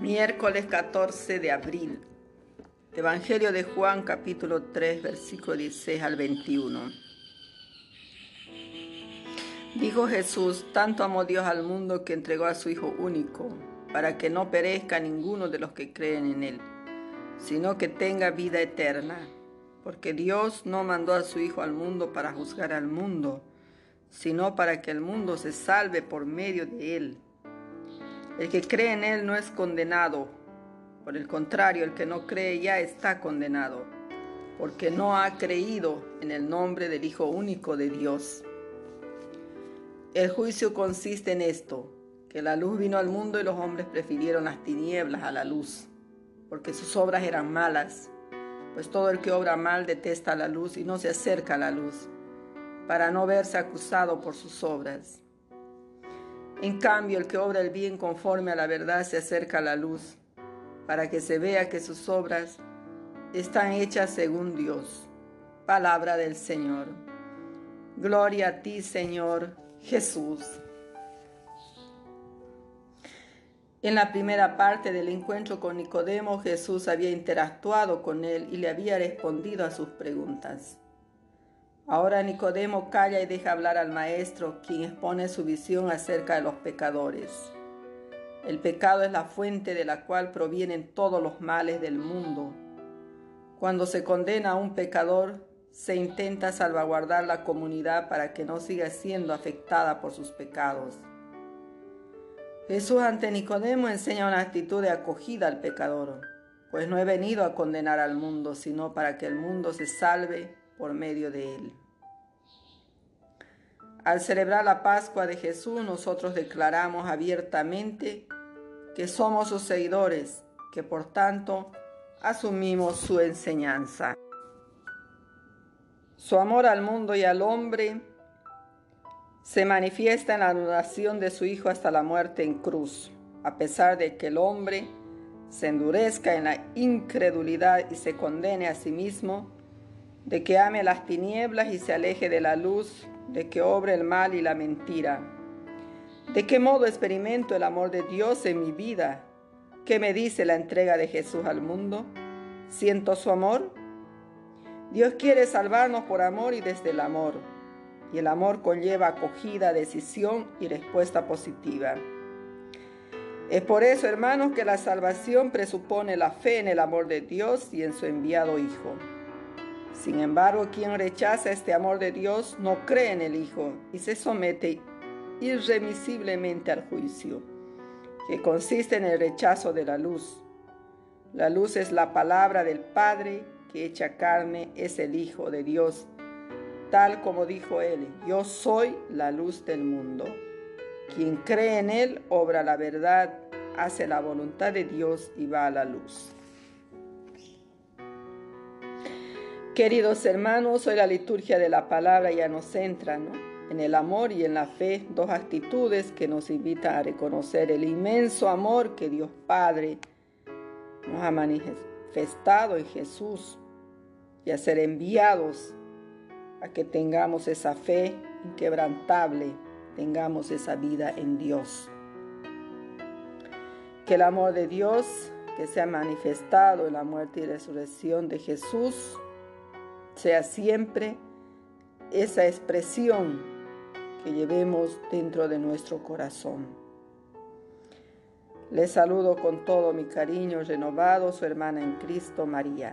Miércoles 14 de abril. Evangelio de Juan capítulo 3 versículo 16 al 21. Dijo Jesús, tanto amó Dios al mundo que entregó a su Hijo único, para que no perezca ninguno de los que creen en Él, sino que tenga vida eterna. Porque Dios no mandó a su Hijo al mundo para juzgar al mundo, sino para que el mundo se salve por medio de Él. El que cree en Él no es condenado. Por el contrario, el que no cree ya está condenado, porque no ha creído en el nombre del Hijo único de Dios. El juicio consiste en esto, que la luz vino al mundo y los hombres prefirieron las tinieblas a la luz, porque sus obras eran malas, pues todo el que obra mal detesta la luz y no se acerca a la luz, para no verse acusado por sus obras. En cambio, el que obra el bien conforme a la verdad se acerca a la luz, para que se vea que sus obras están hechas según Dios. Palabra del Señor. Gloria a ti, Señor Jesús. En la primera parte del encuentro con Nicodemo, Jesús había interactuado con él y le había respondido a sus preguntas. Ahora Nicodemo calla y deja hablar al Maestro, quien expone su visión acerca de los pecadores. El pecado es la fuente de la cual provienen todos los males del mundo. Cuando se condena a un pecador, se intenta salvaguardar la comunidad para que no siga siendo afectada por sus pecados. Jesús ante Nicodemo enseña una actitud de acogida al pecador, pues no he venido a condenar al mundo, sino para que el mundo se salve por medio de él. Al celebrar la Pascua de Jesús, nosotros declaramos abiertamente que somos sus seguidores, que por tanto asumimos su enseñanza. Su amor al mundo y al hombre se manifiesta en la adoración de su Hijo hasta la muerte en cruz, a pesar de que el hombre se endurezca en la incredulidad y se condene a sí mismo, de que ame las tinieblas y se aleje de la luz, de que obre el mal y la mentira. ¿De qué modo experimento el amor de Dios en mi vida? ¿Qué me dice la entrega de Jesús al mundo? ¿Siento su amor? Dios quiere salvarnos por amor y desde el amor. Y el amor conlleva acogida, decisión y respuesta positiva. Es por eso, hermanos, que la salvación presupone la fe en el amor de Dios y en su enviado Hijo. Sin embargo, quien rechaza este amor de Dios no cree en el Hijo y se somete irremisiblemente al juicio, que consiste en el rechazo de la luz. La luz es la palabra del Padre que echa carne, es el Hijo de Dios, tal como dijo él, yo soy la luz del mundo. Quien cree en él obra la verdad, hace la voluntad de Dios y va a la luz. Queridos hermanos, hoy la liturgia de la palabra ya nos centra en el amor y en la fe, dos actitudes que nos invitan a reconocer el inmenso amor que Dios Padre nos ha manifestado en Jesús y a ser enviados a que tengamos esa fe inquebrantable, tengamos esa vida en Dios. Que el amor de Dios que se ha manifestado en la muerte y resurrección de Jesús sea siempre esa expresión que llevemos dentro de nuestro corazón. Les saludo con todo mi cariño renovado, su hermana en Cristo, María.